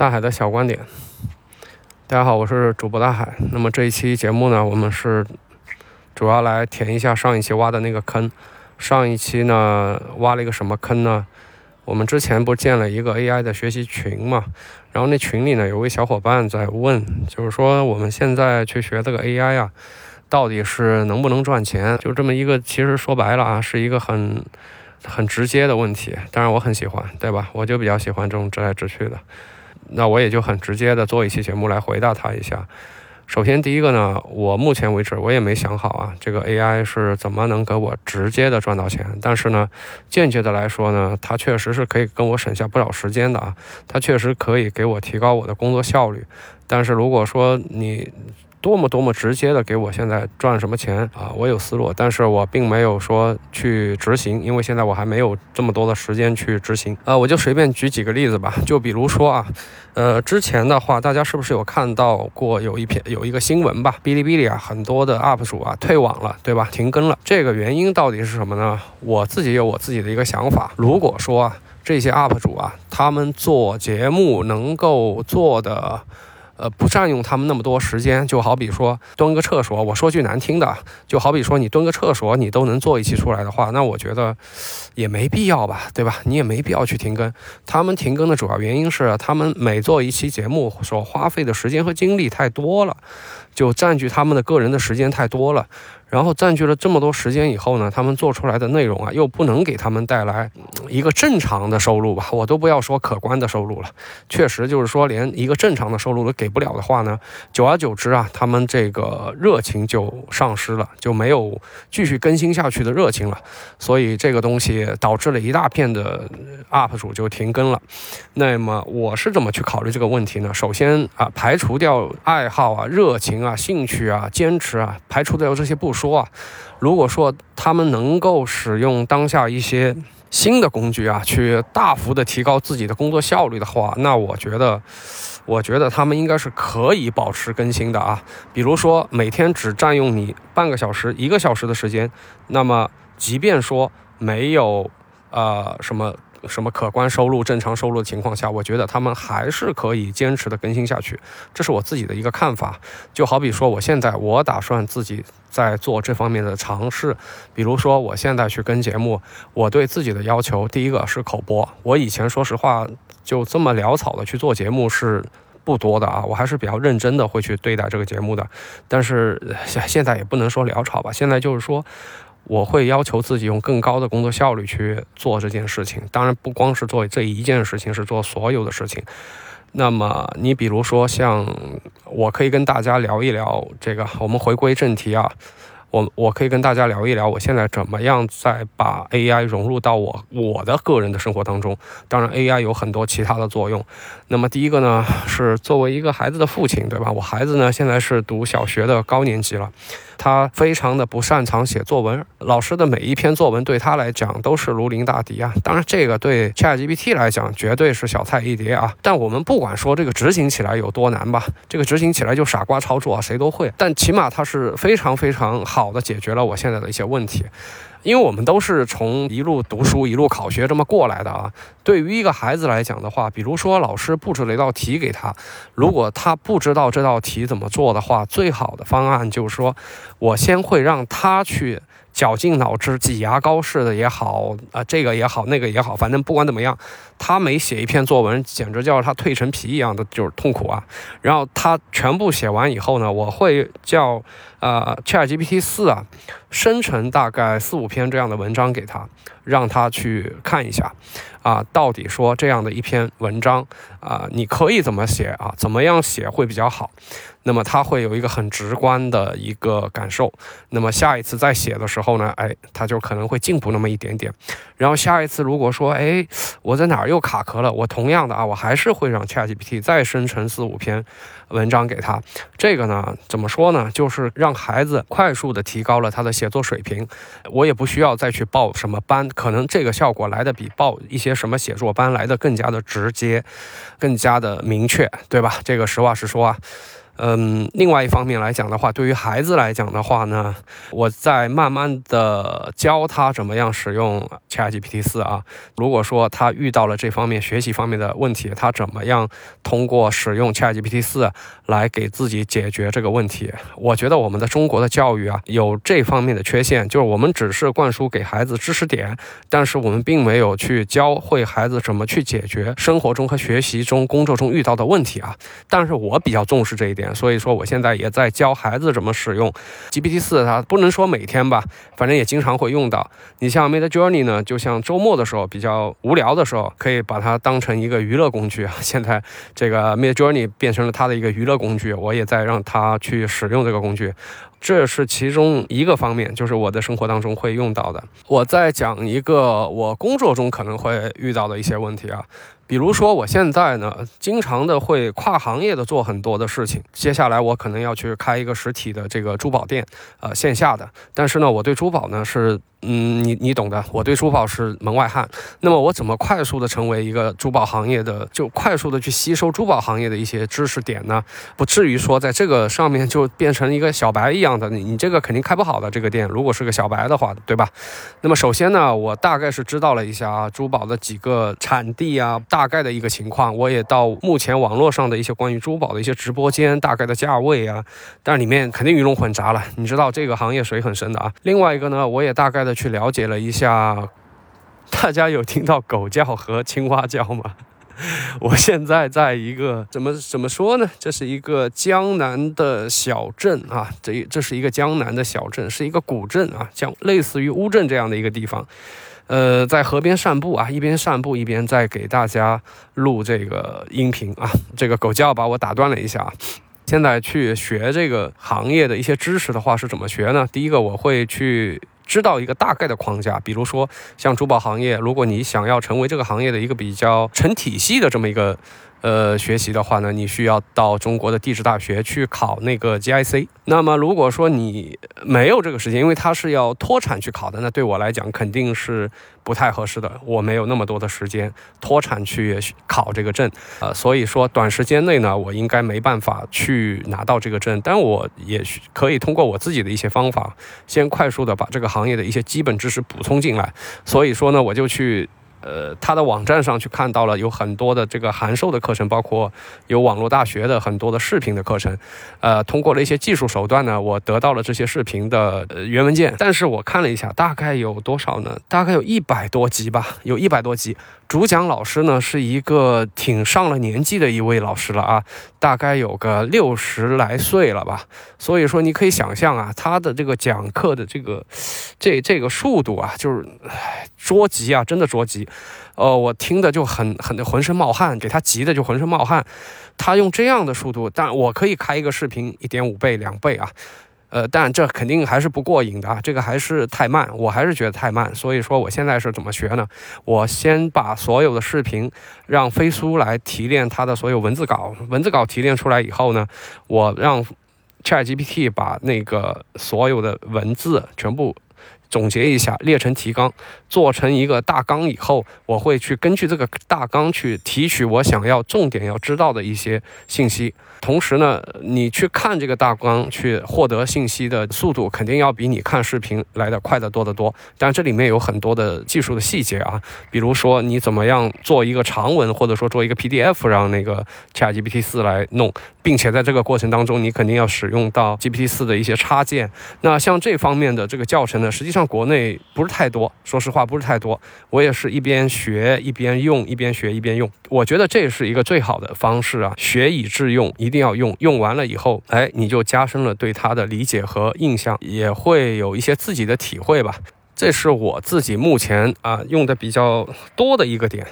大海的小观点，大家好，我是主播大海。那么这一期节目呢，我们是主要来填一下上一期挖的那个坑。上一期呢，挖了一个什么坑呢？我们之前不建了一个 AI 的学习群嘛？然后那群里呢，有位小伙伴在问，就是说我们现在去学这个 AI 啊，到底是能不能赚钱？就这么一个，其实说白了啊，是一个很。很直接的问题，当然我很喜欢，对吧？我就比较喜欢这种直来直去的，那我也就很直接的做一期节目来回答他一下。首先第一个呢，我目前为止我也没想好啊，这个 AI 是怎么能给我直接的赚到钱？但是呢，间接的来说呢，它确实是可以跟我省下不少时间的啊，它确实可以给我提高我的工作效率。但是如果说你多么多么直接的给我现在赚什么钱啊？我有思路，但是我并没有说去执行，因为现在我还没有这么多的时间去执行。呃，我就随便举几个例子吧，就比如说啊，呃，之前的话，大家是不是有看到过有一篇有一个新闻吧？哔哩哔哩啊，很多的 UP 主啊退网了，对吧？停更了，这个原因到底是什么呢？我自己有我自己的一个想法。如果说啊，这些 UP 主啊，他们做节目能够做的。呃，不占用他们那么多时间，就好比说蹲个厕所。我说句难听的，就好比说你蹲个厕所，你都能做一期出来的话，那我觉得也没必要吧，对吧？你也没必要去停更。他们停更的主要原因是，他们每做一期节目所花费的时间和精力太多了，就占据他们的个人的时间太多了。然后占据了这么多时间以后呢，他们做出来的内容啊，又不能给他们带来一个正常的收入吧？我都不要说可观的收入了，确实就是说连一个正常的收入都给不了的话呢，久而久之啊，他们这个热情就丧失了，就没有继续更新下去的热情了。所以这个东西导致了一大片的 UP 主就停更了。那么我是怎么去考虑这个问题呢？首先啊，排除掉爱好啊、热情啊、兴趣啊、坚持啊，排除掉这些不。说啊，如果说他们能够使用当下一些新的工具啊，去大幅的提高自己的工作效率的话，那我觉得，我觉得他们应该是可以保持更新的啊。比如说每天只占用你半个小时、一个小时的时间，那么即便说没有呃什么。什么可观收入、正常收入的情况下，我觉得他们还是可以坚持的更新下去，这是我自己的一个看法。就好比说，我现在我打算自己在做这方面的尝试，比如说我现在去跟节目，我对自己的要求，第一个是口播。我以前说实话就这么潦草的去做节目是不多的啊，我还是比较认真的会去对待这个节目的。但是现现在也不能说潦草吧，现在就是说。我会要求自己用更高的工作效率去做这件事情，当然不光是做这一件事情，是做所有的事情。那么你比如说像，我可以跟大家聊一聊这个，我们回归正题啊。我我可以跟大家聊一聊，我现在怎么样在把 AI 融入到我我的个人的生活当中。当然，AI 有很多其他的作用。那么第一个呢，是作为一个孩子的父亲，对吧？我孩子呢现在是读小学的高年级了，他非常的不擅长写作文，老师的每一篇作文对他来讲都是如临大敌啊。当然，这个对 ChatGPT 来讲绝对是小菜一碟啊。但我们不管说这个执行起来有多难吧，这个执行起来就傻瓜操作啊，谁都会。但起码它是非常非常好。好的，解决了我现在的一些问题，因为我们都是从一路读书一路考学这么过来的啊。对于一个孩子来讲的话，比如说老师布置了一道题给他，如果他不知道这道题怎么做的话，最好的方案就是说我先会让他去。绞尽脑汁、挤牙膏似的也好，啊，这个也好，那个也好，反正不管怎么样，他每写一篇作文，简直叫他蜕成皮一样的，就是痛苦啊。然后他全部写完以后呢，我会叫呃 ChatGPT 四啊，生成大概四五篇这样的文章给他，让他去看一下。啊，到底说这样的一篇文章啊，你可以怎么写啊？怎么样写会比较好？那么他会有一个很直观的一个感受。那么下一次再写的时候呢，哎，他就可能会进步那么一点点。然后下一次如果说，哎，我在哪儿又卡壳了，我同样的啊，我还是会让 ChatGPT 再生成四五篇文章给他。这个呢，怎么说呢？就是让孩子快速的提高了他的写作水平。我也不需要再去报什么班，可能这个效果来的比报一些。什么写作班来的更加的直接，更加的明确，对吧？这个实话实说啊。嗯，另外一方面来讲的话，对于孩子来讲的话呢，我在慢慢的教他怎么样使用 ChatGPT 四啊。如果说他遇到了这方面学习方面的问题，他怎么样通过使用 ChatGPT 四来给自己解决这个问题？我觉得我们的中国的教育啊，有这方面的缺陷，就是我们只是灌输给孩子知识点，但是我们并没有去教会孩子怎么去解决生活中和学习中、工作中遇到的问题啊。但是我比较重视这一点。所以说，我现在也在教孩子怎么使用 GPT 四。它不能说每天吧，反正也经常会用到。你像 Mid Journey 呢，就像周末的时候比较无聊的时候，可以把它当成一个娱乐工具啊。现在这个 Mid Journey 变成了它的一个娱乐工具，我也在让它去使用这个工具。这是其中一个方面，就是我的生活当中会用到的。我再讲一个我工作中可能会遇到的一些问题啊。比如说，我现在呢，经常的会跨行业的做很多的事情。接下来我可能要去开一个实体的这个珠宝店，呃，线下的。但是呢，我对珠宝呢是。嗯，你你懂的，我对珠宝是门外汉。那么我怎么快速的成为一个珠宝行业的，就快速的去吸收珠宝行业的一些知识点呢？不至于说在这个上面就变成一个小白一样的，你你这个肯定开不好的这个店。如果是个小白的话，对吧？那么首先呢，我大概是知道了一下啊珠宝的几个产地啊，大大概的一个情况。我也到目前网络上的一些关于珠宝的一些直播间，大概的价位啊，但里面肯定鱼龙混杂了。你知道这个行业水很深的啊。另外一个呢，我也大概的。去了解了一下，大家有听到狗叫和青蛙叫吗？我现在在一个怎么怎么说呢？这是一个江南的小镇啊，这这是一个江南的小镇，是一个古镇啊，像类似于乌镇这样的一个地方。呃，在河边散步啊，一边散步一边在给大家录这个音频啊。这个狗叫把我打断了一下啊。现在去学这个行业的一些知识的话，是怎么学呢？第一个，我会去。知道一个大概的框架，比如说像珠宝行业，如果你想要成为这个行业的一个比较成体系的这么一个。呃，学习的话呢，你需要到中国的地质大学去考那个 GIC。那么，如果说你没有这个时间，因为它是要脱产去考的，那对我来讲肯定是不太合适的。我没有那么多的时间脱产去考这个证，呃，所以说短时间内呢，我应该没办法去拿到这个证。但我也可以通过我自己的一些方法，先快速的把这个行业的一些基本知识补充进来。所以说呢，我就去。呃，他的网站上去看到了有很多的这个函授的课程，包括有网络大学的很多的视频的课程。呃，通过了一些技术手段呢，我得到了这些视频的原文件。但是我看了一下，大概有多少呢？大概有一百多集吧，有一百多集。主讲老师呢是一个挺上了年纪的一位老师了啊，大概有个六十来岁了吧。所以说你可以想象啊，他的这个讲课的这个这这个速度啊，就是捉急啊，真的捉急。呃，我听的就很很浑身冒汗，给他急的就浑身冒汗。他用这样的速度，但我可以开一个视频一点五倍、两倍啊。呃，但这肯定还是不过瘾的啊，这个还是太慢，我还是觉得太慢。所以说，我现在是怎么学呢？我先把所有的视频让飞书来提炼它的所有文字稿，文字稿提炼出来以后呢，我让 ChatGPT 把那个所有的文字全部总结一下，列成提纲，做成一个大纲以后，我会去根据这个大纲去提取我想要重点要知道的一些信息。同时呢，你去看这个大纲去获得信息的速度，肯定要比你看视频来的快得多得多。但这里面有很多的技术的细节啊，比如说你怎么样做一个长文，或者说做一个 PDF，让那个 ChatGPT 四来弄，并且在这个过程当中，你肯定要使用到 GPT 四的一些插件。那像这方面的这个教程呢，实际上像国内不是太多，说实话不是太多。我也是一边学一边用，一边学一边用。我觉得这是一个最好的方式啊，学以致用一。一定要用，用完了以后，哎，你就加深了对它的理解和印象，也会有一些自己的体会吧。这是我自己目前啊用的比较多的一个点。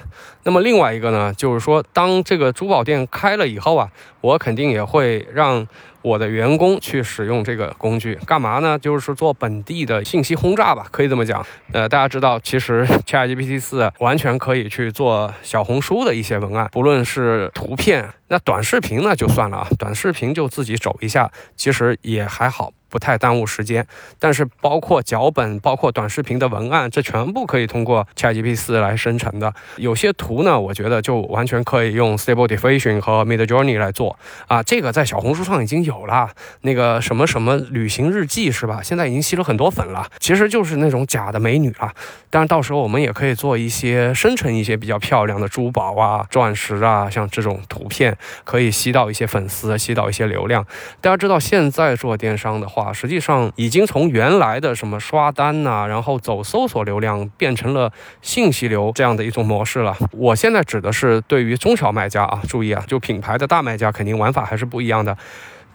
那么另外一个呢，就是说，当这个珠宝店开了以后啊，我肯定也会让我的员工去使用这个工具，干嘛呢？就是做本地的信息轰炸吧，可以这么讲。呃，大家知道，其实 ChatGPT 四完全可以去做小红书的一些文案，不论是图片，那短视频呢就算了啊，短视频就自己走一下，其实也还好。不太耽误时间，但是包括脚本、包括短视频的文案，这全部可以通过 ChatGPT 四来生成的。有些图呢，我觉得就完全可以用 Stable Diffusion 和 Midjourney 来做啊。这个在小红书上已经有了，那个什么什么旅行日记是吧？现在已经吸了很多粉了，其实就是那种假的美女了。但是到时候我们也可以做一些生成一些比较漂亮的珠宝啊、钻石啊，像这种图片可以吸到一些粉丝，吸到一些流量。大家知道现在做电商的话。实际上已经从原来的什么刷单呐，然后走搜索流量，变成了信息流这样的一种模式了。我现在指的是对于中小卖家啊，注意啊，就品牌的大卖家肯定玩法还是不一样的。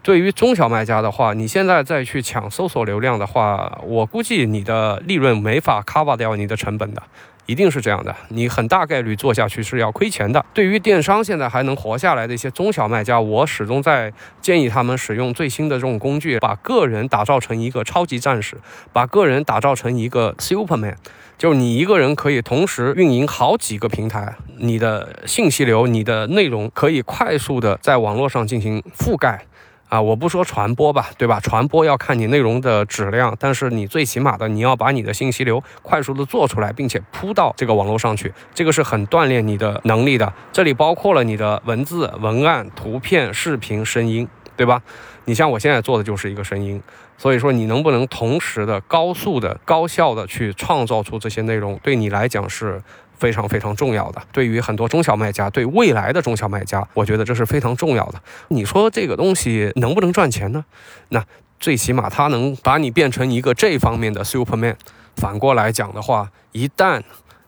对于中小卖家的话，你现在再去抢搜索流量的话，我估计你的利润没法 cover 掉你的成本的。一定是这样的，你很大概率做下去是要亏钱的。对于电商现在还能活下来的一些中小卖家，我始终在建议他们使用最新的这种工具，把个人打造成一个超级战士，把个人打造成一个 Superman，就是你一个人可以同时运营好几个平台，你的信息流、你的内容可以快速的在网络上进行覆盖。啊，我不说传播吧，对吧？传播要看你内容的质量，但是你最起码的，你要把你的信息流快速的做出来，并且铺到这个网络上去，这个是很锻炼你的能力的。这里包括了你的文字、文案、图片、视频、声音，对吧？你像我现在做的就是一个声音，所以说你能不能同时的高速的、高效的去创造出这些内容，对你来讲是。非常非常重要的，对于很多中小卖家，对未来的中小卖家，我觉得这是非常重要的。你说这个东西能不能赚钱呢？那最起码它能把你变成一个这方面的 Superman。反过来讲的话，一旦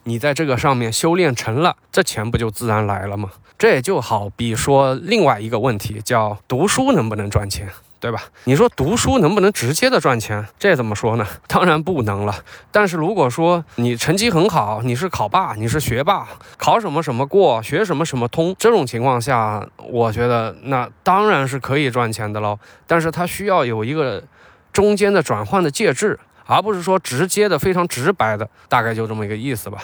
你在这个上面修炼成了，这钱不就自然来了吗？这也就好比说另外一个问题，叫读书能不能赚钱？对吧？你说读书能不能直接的赚钱？这怎么说呢？当然不能了。但是如果说你成绩很好，你是考霸，你是学霸，考什么什么过，学什么什么通，这种情况下，我觉得那当然是可以赚钱的喽。但是它需要有一个中间的转换的介质，而不是说直接的、非常直白的，大概就这么一个意思吧。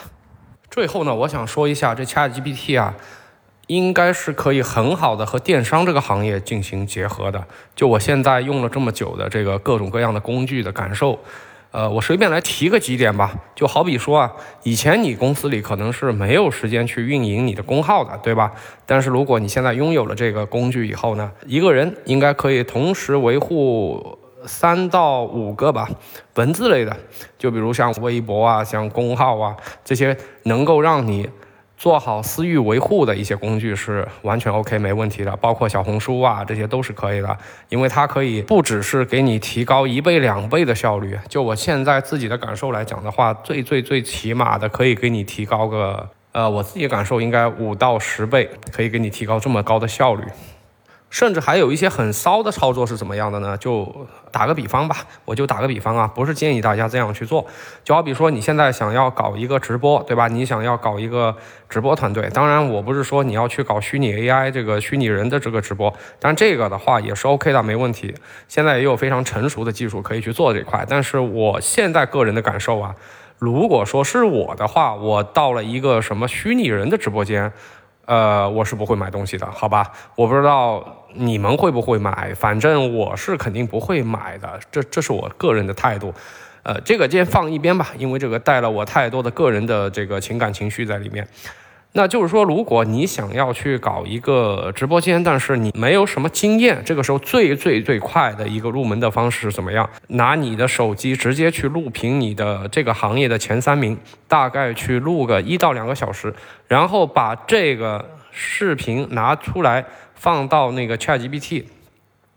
最后呢，我想说一下这 ChatGPT 啊。应该是可以很好的和电商这个行业进行结合的。就我现在用了这么久的这个各种各样的工具的感受，呃，我随便来提个几点吧。就好比说啊，以前你公司里可能是没有时间去运营你的公号的，对吧？但是如果你现在拥有了这个工具以后呢，一个人应该可以同时维护三到五个吧文字类的，就比如像微博啊、像公号啊这些，能够让你。做好私域维护的一些工具是完全 OK 没问题的，包括小红书啊，这些都是可以的，因为它可以不只是给你提高一倍两倍的效率，就我现在自己的感受来讲的话，最最最起码的可以给你提高个，呃，我自己感受应该五到十倍，可以给你提高这么高的效率。甚至还有一些很骚的操作是怎么样的呢？就打个比方吧，我就打个比方啊，不是建议大家这样去做。就好比说你现在想要搞一个直播，对吧？你想要搞一个直播团队，当然我不是说你要去搞虚拟 AI 这个虚拟人的这个直播，但这个的话也是 OK 的，没问题。现在也有非常成熟的技术可以去做这块。但是我现在个人的感受啊，如果说是我的话，我到了一个什么虚拟人的直播间。呃，我是不会买东西的，好吧？我不知道你们会不会买，反正我是肯定不会买的，这这是我个人的态度。呃，这个先放一边吧，因为这个带了我太多的个人的这个情感情绪在里面。那就是说，如果你想要去搞一个直播间，但是你没有什么经验，这个时候最最最快的一个入门的方式是怎么样？拿你的手机直接去录屏你的这个行业的前三名，大概去录个一到两个小时，然后把这个视频拿出来放到那个 ChatGPT。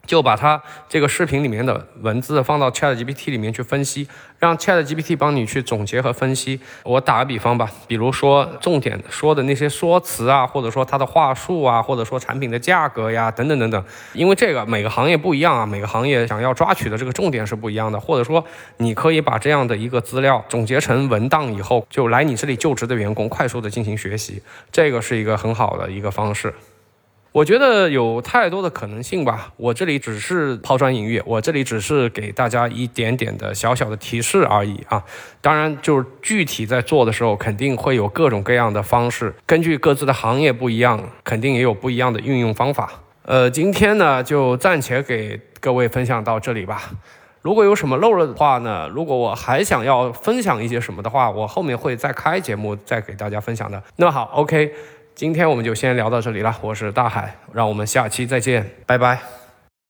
就把它这个视频里面的文字放到 Chat GPT 里面去分析，让 Chat GPT 帮你去总结和分析。我打个比方吧，比如说重点说的那些说辞啊，或者说它的话术啊，或者说产品的价格呀，等等等等。因为这个每个行业不一样啊，每个行业想要抓取的这个重点是不一样的。或者说你可以把这样的一个资料总结成文档以后，就来你这里就职的员工快速的进行学习，这个是一个很好的一个方式。我觉得有太多的可能性吧。我这里只是抛砖引玉，我这里只是给大家一点点的小小的提示而已啊。当然，就是具体在做的时候，肯定会有各种各样的方式，根据各自的行业不一样，肯定也有不一样的运用方法。呃，今天呢，就暂且给各位分享到这里吧。如果有什么漏了的话呢？如果我还想要分享一些什么的话，我后面会再开节目再给大家分享的。那么好，OK，今天我们就先聊到这里了。我是大海，让我们下期再见，拜拜。